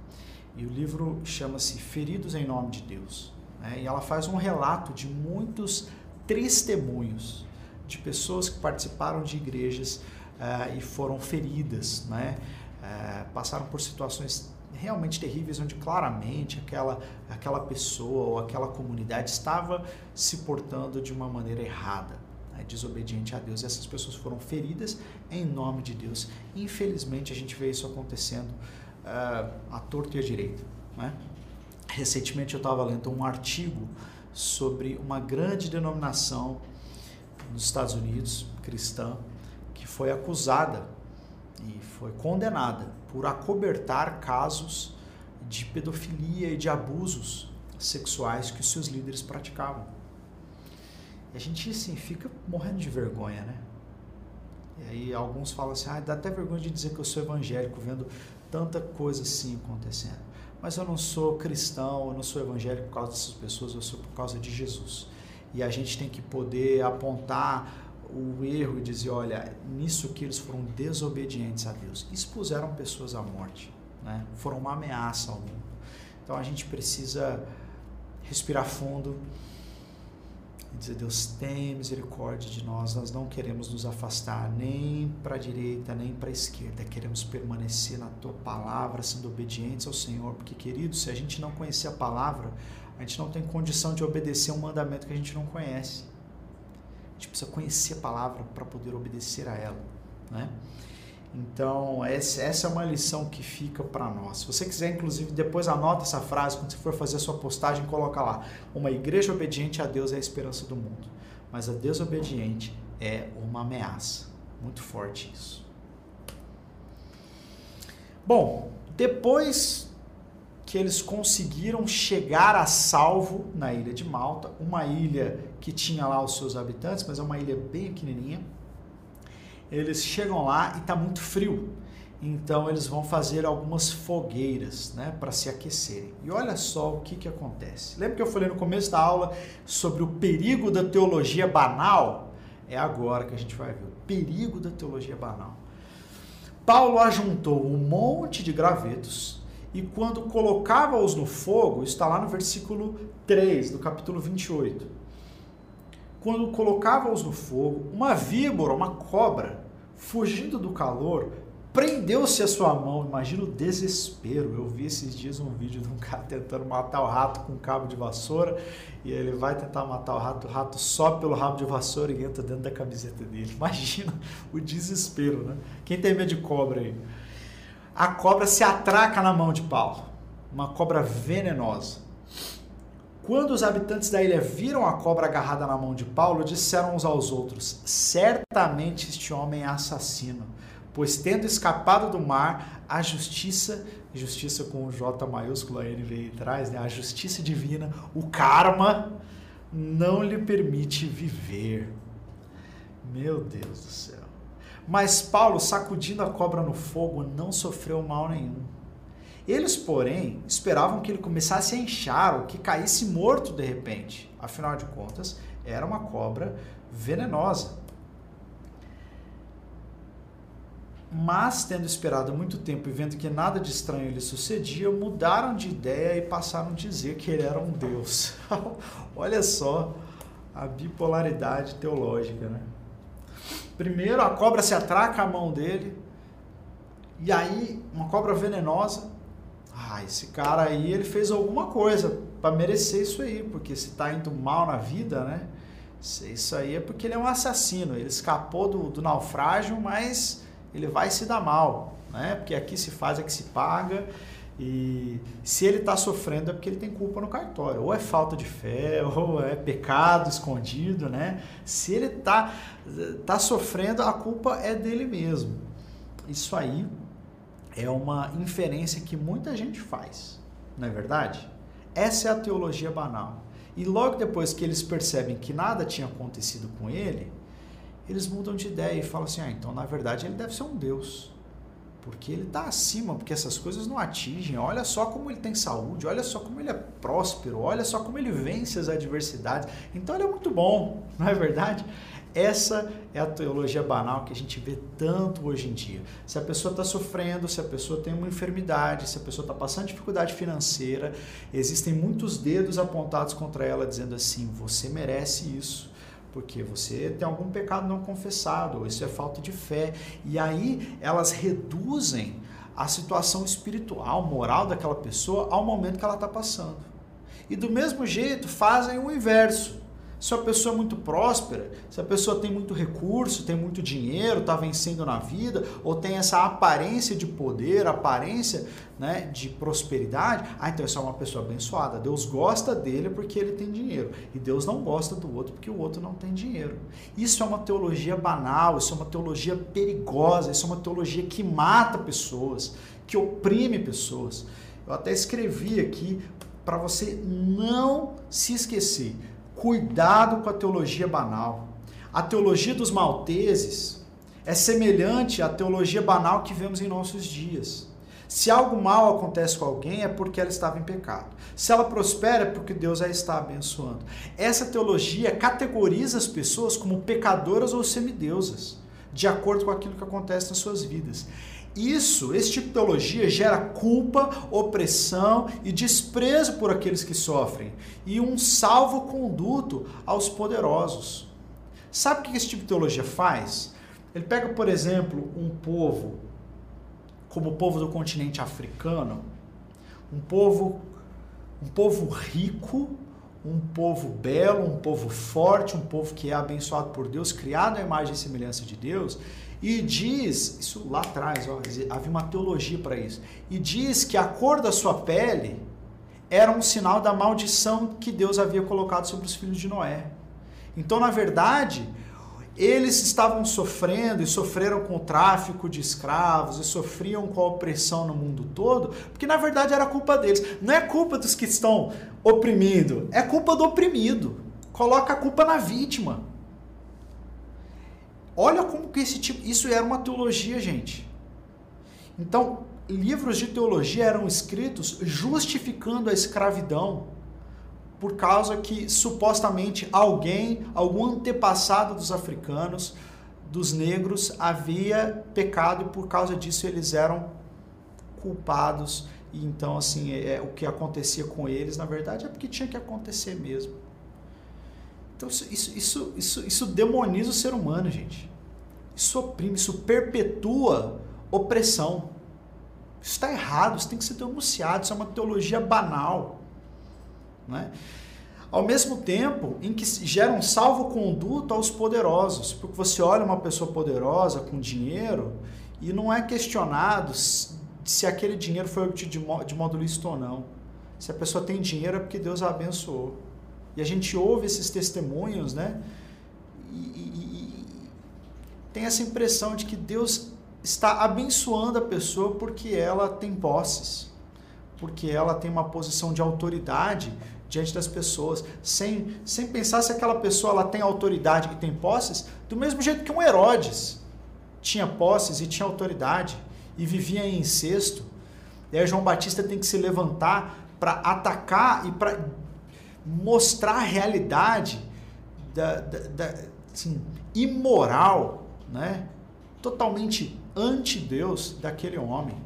E o livro chama-se Feridos em Nome de Deus. Né? E ela faz um relato de muitos testemunhos de pessoas que participaram de igrejas uh, e foram feridas, né? Uh, passaram por situações realmente terríveis onde claramente aquela, aquela pessoa ou aquela comunidade estava se portando de uma maneira errada, né? desobediente a Deus. E essas pessoas foram feridas em nome de Deus. Infelizmente a gente vê isso acontecendo uh, à torta e à direita. Né? Recentemente eu estava lendo um artigo sobre uma grande denominação nos Estados Unidos, cristã, que foi acusada e foi condenada por acobertar casos de pedofilia e de abusos sexuais que os seus líderes praticavam. E a gente, assim, fica morrendo de vergonha, né? E aí alguns falam assim, ah, dá até vergonha de dizer que eu sou evangélico, vendo tanta coisa assim acontecendo. Mas eu não sou cristão, eu não sou evangélico por causa dessas pessoas, eu sou por causa de Jesus. E a gente tem que poder apontar o erro e dizer, olha, nisso que eles foram desobedientes a Deus, expuseram pessoas à morte, né? foram uma ameaça ao mundo. Então a gente precisa respirar fundo e dizer, Deus tem misericórdia de nós, nós não queremos nos afastar nem para a direita, nem para a esquerda, queremos permanecer na tua palavra, sendo obedientes ao Senhor, porque querido, se a gente não conhecer a palavra, a gente não tem condição de obedecer um mandamento que a gente não conhece. A gente precisa conhecer a palavra para poder obedecer a ela, né? Então, essa é uma lição que fica para nós. Se você quiser, inclusive, depois anota essa frase, quando você for fazer a sua postagem, coloca lá. Uma igreja obediente a Deus é a esperança do mundo. Mas a Deus obediente é uma ameaça. Muito forte isso. Bom, depois que eles conseguiram chegar a salvo na ilha de Malta, uma ilha que tinha lá os seus habitantes, mas é uma ilha bem pequenininha. Eles chegam lá e está muito frio, então eles vão fazer algumas fogueiras, né, para se aquecerem. E olha só o que que acontece. Lembra que eu falei no começo da aula sobre o perigo da teologia banal? É agora que a gente vai ver o perigo da teologia banal. Paulo ajuntou um monte de gravetos e quando colocava-os no fogo, está lá no versículo 3 do capítulo 28. Quando colocava-os no fogo, uma víbora, uma cobra, fugindo do calor, prendeu-se a sua mão. Imagina o desespero. Eu vi esses dias um vídeo de um cara tentando matar o rato com um cabo de vassoura e ele vai tentar matar o rato, o rato sobe pelo rabo de vassoura e entra dentro da camiseta dele. Imagina o desespero, né? Quem tem medo de cobra aí? a cobra se atraca na mão de Paulo, uma cobra venenosa. Quando os habitantes da ilha viram a cobra agarrada na mão de Paulo, disseram uns aos outros: Certamente este homem é assassino, pois tendo escapado do mar, a justiça, justiça com J maiúsculo, a N veio atrás, né? a justiça divina, o karma, não lhe permite viver. Meu Deus do céu. Mas Paulo, sacudindo a cobra no fogo, não sofreu mal nenhum. Eles, porém, esperavam que ele começasse a inchar ou que caísse morto de repente. Afinal de contas, era uma cobra venenosa. Mas, tendo esperado muito tempo e vendo que nada de estranho lhe sucedia, mudaram de ideia e passaram a dizer que ele era um deus. Olha só a bipolaridade teológica, né? Primeiro a cobra se atraca a mão dele, e aí uma cobra venenosa. Ah, esse cara aí ele fez alguma coisa para merecer isso aí, porque se está indo mal na vida, né? Isso aí é porque ele é um assassino. Ele escapou do, do naufrágio, mas ele vai se dar mal, né? Porque aqui se faz, aqui se paga. E se ele está sofrendo é porque ele tem culpa no cartório. Ou é falta de fé, ou é pecado escondido, né? Se ele está tá sofrendo, a culpa é dele mesmo. Isso aí é uma inferência que muita gente faz, não é verdade? Essa é a teologia banal. E logo depois que eles percebem que nada tinha acontecido com ele, eles mudam de ideia e falam assim: ah, então na verdade ele deve ser um Deus porque ele está acima, porque essas coisas não atingem. Olha só como ele tem saúde, olha só como ele é próspero, olha só como ele vence as adversidades. Então ele é muito bom, não é verdade? Essa é a teologia banal que a gente vê tanto hoje em dia. Se a pessoa está sofrendo, se a pessoa tem uma enfermidade, se a pessoa está passando dificuldade financeira, existem muitos dedos apontados contra ela dizendo assim: você merece isso porque você tem algum pecado não confessado, ou isso é falta de fé. E aí elas reduzem a situação espiritual, moral daquela pessoa ao momento que ela está passando. E do mesmo jeito fazem o inverso se a pessoa é muito próspera, se a pessoa tem muito recurso, tem muito dinheiro, está vencendo na vida, ou tem essa aparência de poder, aparência né, de prosperidade, ah, então essa é uma pessoa abençoada. Deus gosta dele porque ele tem dinheiro. E Deus não gosta do outro porque o outro não tem dinheiro. Isso é uma teologia banal, isso é uma teologia perigosa, isso é uma teologia que mata pessoas, que oprime pessoas. Eu até escrevi aqui para você não se esquecer Cuidado com a teologia banal. A teologia dos malteses é semelhante à teologia banal que vemos em nossos dias. Se algo mal acontece com alguém é porque ela estava em pecado. Se ela prospera é porque Deus a está abençoando. Essa teologia categoriza as pessoas como pecadoras ou semideusas, de acordo com aquilo que acontece nas suas vidas. Isso, esse tipo de teologia gera culpa, opressão e desprezo por aqueles que sofrem e um salvo-conduto aos poderosos. Sabe o que esse tipo de teologia faz? Ele pega, por exemplo, um povo como o povo do continente africano, um povo um povo rico, um povo belo, um povo forte, um povo que é abençoado por Deus, criado à imagem e semelhança de Deus, e diz, isso lá atrás, ó, havia uma teologia para isso, e diz que a cor da sua pele era um sinal da maldição que Deus havia colocado sobre os filhos de Noé. Então, na verdade, eles estavam sofrendo e sofreram com o tráfico de escravos e sofriam com a opressão no mundo todo, porque na verdade era culpa deles. Não é culpa dos que estão oprimindo, é culpa do oprimido. Coloca a culpa na vítima. Olha como que esse tipo, isso era uma teologia, gente. Então, livros de teologia eram escritos justificando a escravidão por causa que supostamente alguém, algum antepassado dos africanos, dos negros, havia pecado e por causa disso eles eram culpados. E então, assim, é, é o que acontecia com eles, na verdade, é porque tinha que acontecer mesmo. Então, isso, isso, isso, isso demoniza o ser humano, gente. Isso oprime, isso perpetua opressão. Isso está errado, isso tem que ser denunciado, isso é uma teologia banal. Né? Ao mesmo tempo em que gera um salvo-conduto aos poderosos, porque você olha uma pessoa poderosa com dinheiro e não é questionado se aquele dinheiro foi obtido de modo lícito ou não. Se a pessoa tem dinheiro é porque Deus a abençoou. E a gente ouve esses testemunhos, né? E, e, e tem essa impressão de que Deus está abençoando a pessoa porque ela tem posses, porque ela tem uma posição de autoridade diante das pessoas, sem, sem pensar se aquela pessoa ela tem autoridade e tem posses, do mesmo jeito que um Herodes tinha posses e tinha autoridade e vivia em incesto. E aí João Batista tem que se levantar para atacar e para mostrar a realidade da, da, da assim, imoral, né? totalmente anti-Deus daquele homem.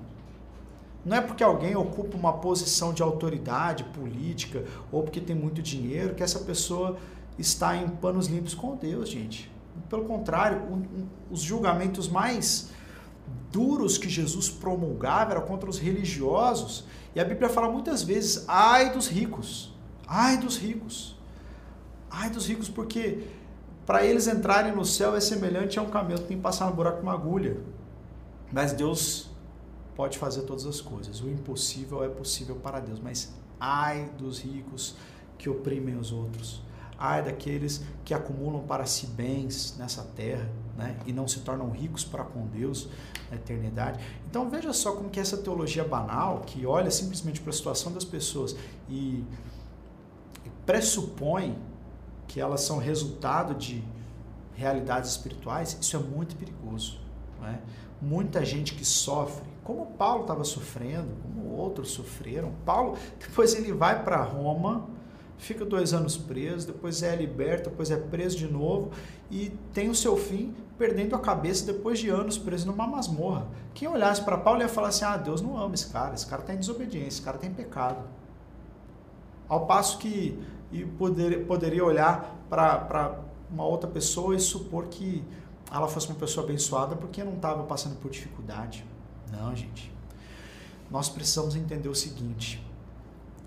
Não é porque alguém ocupa uma posição de autoridade política ou porque tem muito dinheiro que essa pessoa está em panos limpos com Deus, gente. Pelo contrário, os julgamentos mais duros que Jesus promulgava eram contra os religiosos. E a Bíblia fala muitas vezes: ai dos ricos, ai dos ricos, ai dos ricos, porque para eles entrarem no céu é semelhante a um camelo que tem que passar no buraco com uma agulha. Mas Deus pode fazer todas as coisas. O impossível é possível para Deus, mas ai dos ricos que oprimem os outros. Ai daqueles que acumulam para si bens nessa terra, né? E não se tornam ricos para com Deus na eternidade. Então veja só como que essa teologia banal, que olha simplesmente para a situação das pessoas e pressupõe que elas são resultado de realidades espirituais, isso é muito perigoso. É? Muita gente que sofre como Paulo estava sofrendo, como outros sofreram. Paulo, depois ele vai para Roma, fica dois anos preso, depois é liberto, depois é preso de novo e tem o seu fim perdendo a cabeça depois de anos preso numa masmorra. Quem olhasse para Paulo ia falar assim: ah, Deus não ama esse cara, esse cara está em desobediência, esse cara tem pecado. Ao passo que e poder, poderia olhar para uma outra pessoa e supor que ela fosse uma pessoa abençoada porque não estava passando por dificuldade. Não, gente. Nós precisamos entender o seguinte: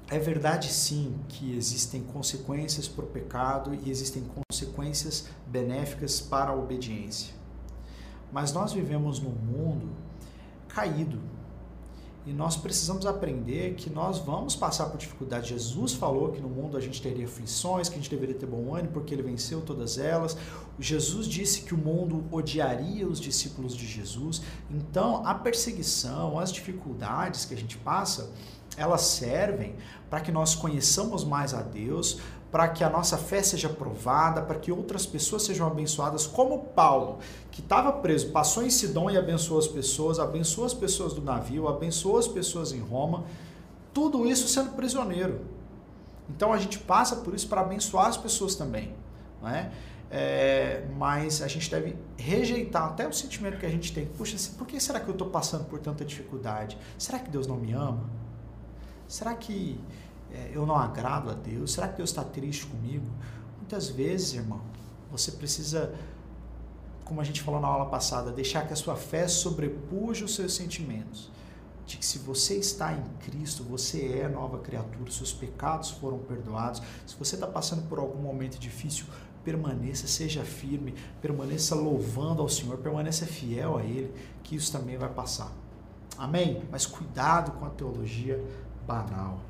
é verdade sim que existem consequências para o pecado e existem consequências benéficas para a obediência. Mas nós vivemos num mundo caído, e nós precisamos aprender que nós vamos passar por dificuldade. Jesus falou que no mundo a gente teria aflições, que a gente deveria ter bom ânimo, porque ele venceu todas elas. Jesus disse que o mundo odiaria os discípulos de Jesus. Então, a perseguição, as dificuldades que a gente passa, elas servem para que nós conheçamos mais a Deus, para que a nossa fé seja provada, para que outras pessoas sejam abençoadas, como Paulo, que estava preso, passou em Sidom e abençoou as pessoas, abençoou as pessoas do navio, abençoou as pessoas em Roma, tudo isso sendo prisioneiro. Então a gente passa por isso para abençoar as pessoas também, não é? É, mas a gente deve rejeitar até o sentimento que a gente tem. Puxa, por que será que eu estou passando por tanta dificuldade? Será que Deus não me ama? Será que é, eu não agrado a Deus? Será que Deus está triste comigo? Muitas vezes, irmão, você precisa, como a gente falou na aula passada, deixar que a sua fé sobrepuja os seus sentimentos. De que se você está em Cristo, você é nova criatura, seus pecados foram perdoados. Se você está passando por algum momento difícil, permaneça, seja firme, permaneça louvando ao Senhor, permaneça fiel a Ele, que isso também vai passar. Amém? Mas cuidado com a teologia banal.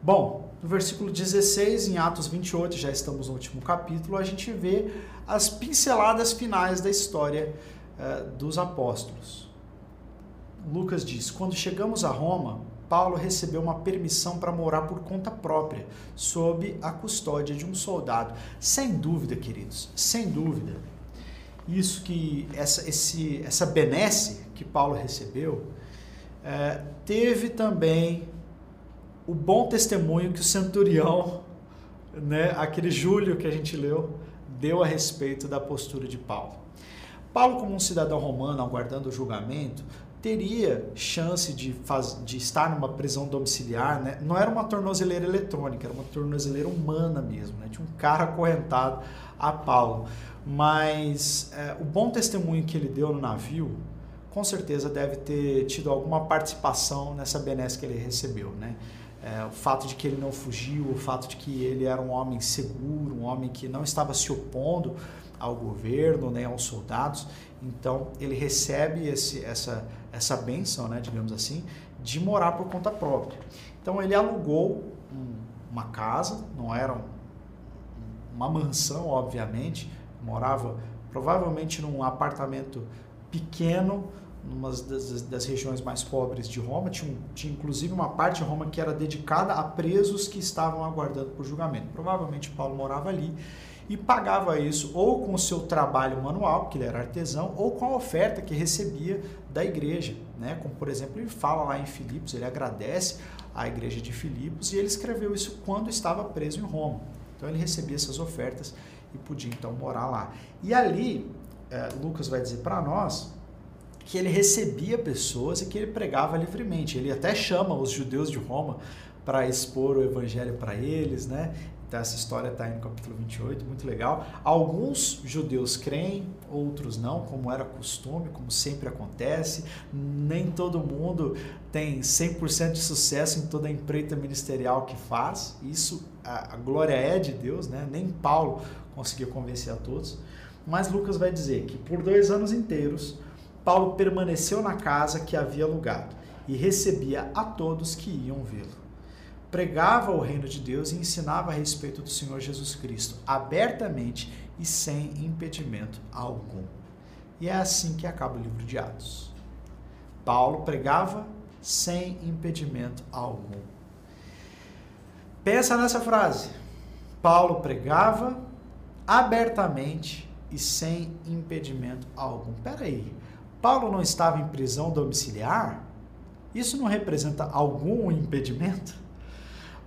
Bom, no versículo 16, em Atos 28, já estamos no último capítulo, a gente vê as pinceladas finais da história uh, dos apóstolos. Lucas diz: Quando chegamos a Roma, Paulo recebeu uma permissão para morar por conta própria, sob a custódia de um soldado. Sem dúvida, queridos, sem dúvida. Isso que essa, esse, essa benesse que Paulo recebeu é, teve também o bom testemunho que o centurião, né, aquele Júlio que a gente leu, deu a respeito da postura de Paulo. Paulo, como um cidadão romano aguardando o julgamento, teria chance de, faz, de estar numa prisão domiciliar, né? não era uma tornozeleira eletrônica, era uma tornozeleira humana mesmo, né? tinha um cara acorrentado a Paulo. Mas é, o bom testemunho que ele deu no navio, com certeza deve ter tido alguma participação nessa benesse que ele recebeu. Né? É, o fato de que ele não fugiu, o fato de que ele era um homem seguro, um homem que não estava se opondo ao governo, nem aos soldados. Então ele recebe esse, essa, essa benção, né, digamos assim, de morar por conta própria. Então ele alugou um, uma casa, não era um, uma mansão, obviamente, morava provavelmente num apartamento pequeno, numa das, das, regiões mais pobres de Roma. Tinha, tinha inclusive uma parte de Roma que era dedicada a presos que estavam aguardando por julgamento. Provavelmente Paulo morava ali e pagava isso ou com o seu trabalho manual, porque ele era artesão, ou com a oferta que recebia da igreja. Né? Como, por exemplo, ele fala lá em Filipos, ele agradece à igreja de Filipos e ele escreveu isso quando estava preso em Roma. Então ele recebia essas ofertas e podia então morar lá. E ali, é, Lucas vai dizer para nós que ele recebia pessoas e que ele pregava livremente. Ele até chama os judeus de Roma para expor o evangelho para eles, né? Então essa história está no capítulo 28, muito legal. Alguns judeus creem, outros não, como era costume, como sempre acontece. Nem todo mundo tem 100% de sucesso em toda a empreita ministerial que faz. Isso, a glória é de Deus, né? Nem Paulo conseguiu convencer a todos. Mas Lucas vai dizer que por dois anos inteiros Paulo permaneceu na casa que havia alugado e recebia a todos que iam vê-lo. Pregava o reino de Deus e ensinava a respeito do Senhor Jesus Cristo, abertamente e sem impedimento algum. E é assim que acaba o livro de Atos. Paulo pregava sem impedimento algum. Pensa nessa frase. Paulo pregava abertamente e sem impedimento algum. Peraí, Paulo não estava em prisão domiciliar? Isso não representa algum impedimento?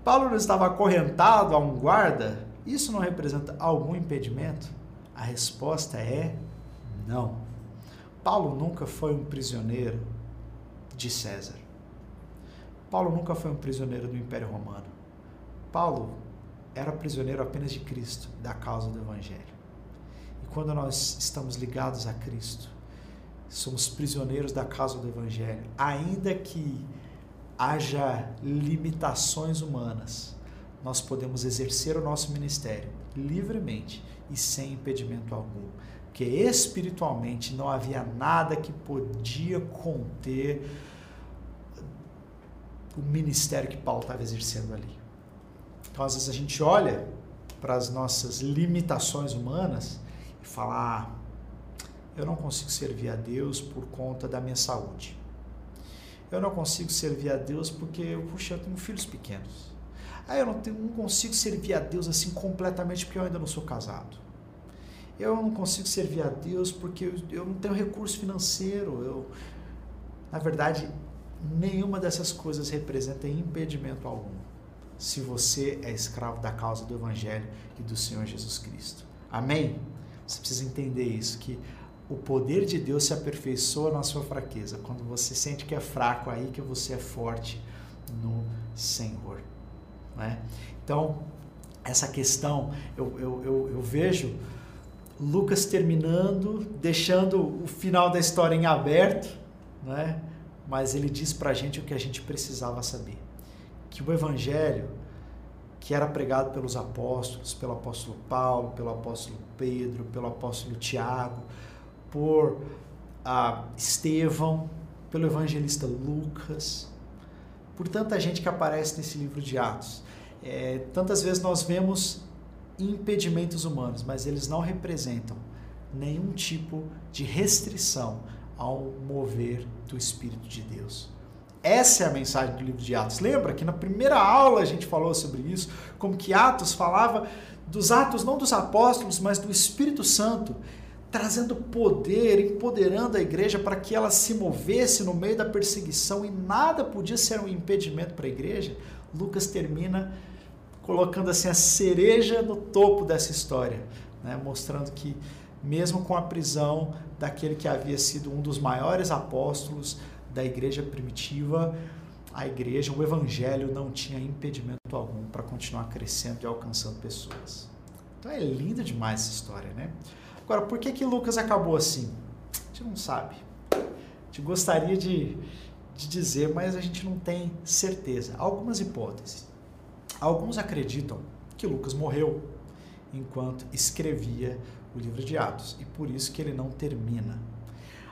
Paulo não estava acorrentado a um guarda? Isso não representa algum impedimento? A resposta é não. Paulo nunca foi um prisioneiro de César. Paulo nunca foi um prisioneiro do Império Romano. Paulo era prisioneiro apenas de Cristo, da causa do Evangelho. E quando nós estamos ligados a Cristo, somos prisioneiros da causa do Evangelho, ainda que haja limitações humanas, nós podemos exercer o nosso ministério livremente e sem impedimento algum. Porque espiritualmente não havia nada que podia conter o ministério que Paulo estava exercendo ali. Então, às vezes, a gente olha para as nossas limitações humanas e fala: ah, eu não consigo servir a Deus por conta da minha saúde. Eu não consigo servir a Deus porque, puxa, eu tenho filhos pequenos. Ah, eu não, tenho, não consigo servir a Deus assim completamente porque eu ainda não sou casado. Eu não consigo servir a Deus porque eu, eu não tenho recurso financeiro. Eu, na verdade, nenhuma dessas coisas representa impedimento algum se você é escravo da causa do Evangelho e do Senhor Jesus Cristo. Amém? Você precisa entender isso, que o poder de Deus se aperfeiçoa na sua fraqueza. Quando você sente que é fraco, aí que você é forte no Senhor. Né? Então, essa questão, eu, eu, eu, eu vejo Lucas terminando, deixando o final da história em aberto, né? mas ele diz para a gente o que a gente precisava saber. Que o Evangelho, que era pregado pelos apóstolos, pelo apóstolo Paulo, pelo apóstolo Pedro, pelo apóstolo Tiago, por ah, Estevão, pelo evangelista Lucas, por tanta gente que aparece nesse livro de Atos. É, tantas vezes nós vemos impedimentos humanos, mas eles não representam nenhum tipo de restrição ao mover do Espírito de Deus. Essa é a mensagem do livro de Atos. Lembra que na primeira aula a gente falou sobre isso, como que Atos falava dos atos não dos apóstolos, mas do Espírito Santo, trazendo poder, empoderando a igreja para que ela se movesse no meio da perseguição e nada podia ser um impedimento para a igreja. Lucas termina colocando assim a cereja no topo dessa história, né? mostrando que mesmo com a prisão daquele que havia sido um dos maiores apóstolos da igreja primitiva, a igreja, o evangelho não tinha impedimento algum para continuar crescendo e alcançando pessoas. Então é linda demais essa história, né? Agora, por que que Lucas acabou assim? A gente não sabe. A gente gostaria de, de dizer, mas a gente não tem certeza. Algumas hipóteses. Alguns acreditam que Lucas morreu enquanto escrevia o livro de Atos e por isso que ele não termina.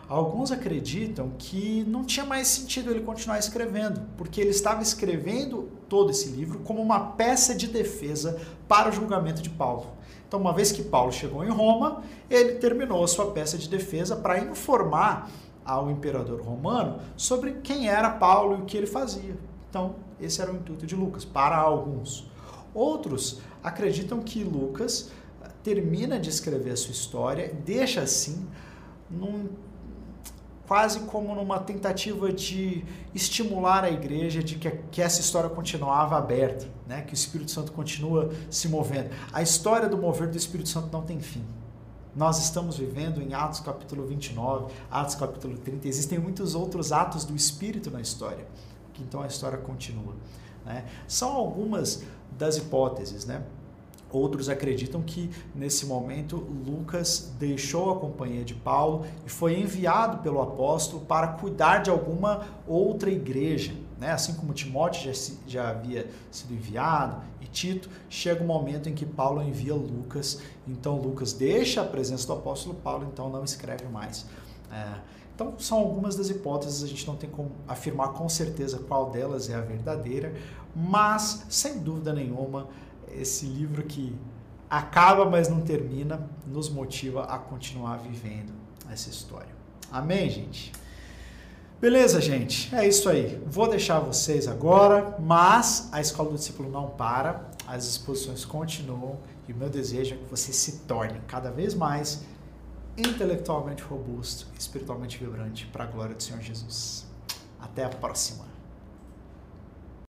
Alguns acreditam que não tinha mais sentido ele continuar escrevendo, porque ele estava escrevendo todo esse livro como uma peça de defesa para o julgamento de Paulo. Então, uma vez que Paulo chegou em Roma, ele terminou a sua peça de defesa para informar ao imperador romano sobre quem era Paulo e o que ele fazia. Então, esse era o intuito de Lucas, para alguns. Outros acreditam que Lucas termina de escrever a sua história, deixa assim, num, quase como numa tentativa de estimular a igreja de que, que essa história continuava aberta, né? que o Espírito Santo continua se movendo. A história do mover do Espírito Santo não tem fim. Nós estamos vivendo em Atos capítulo 29, Atos capítulo 30, existem muitos outros atos do Espírito na história que então a história continua. Né? São algumas das hipóteses, né? Outros acreditam que nesse momento Lucas deixou a companhia de Paulo e foi enviado pelo apóstolo para cuidar de alguma outra igreja. Né? Assim como Timóteo já, já havia sido enviado e Tito, chega um momento em que Paulo envia Lucas, então Lucas deixa a presença do apóstolo Paulo, então não escreve mais. É, então, são algumas das hipóteses, a gente não tem como afirmar com certeza qual delas é a verdadeira, mas, sem dúvida nenhuma, esse livro que acaba, mas não termina, nos motiva a continuar vivendo essa história. Amém, gente? Beleza, gente? É isso aí. Vou deixar vocês agora, mas a Escola do Discípulo não para, as exposições continuam e o meu desejo é que você se torne cada vez mais intelectualmente robusto, espiritualmente vibrante, para a glória do Senhor Jesus. Até a próxima!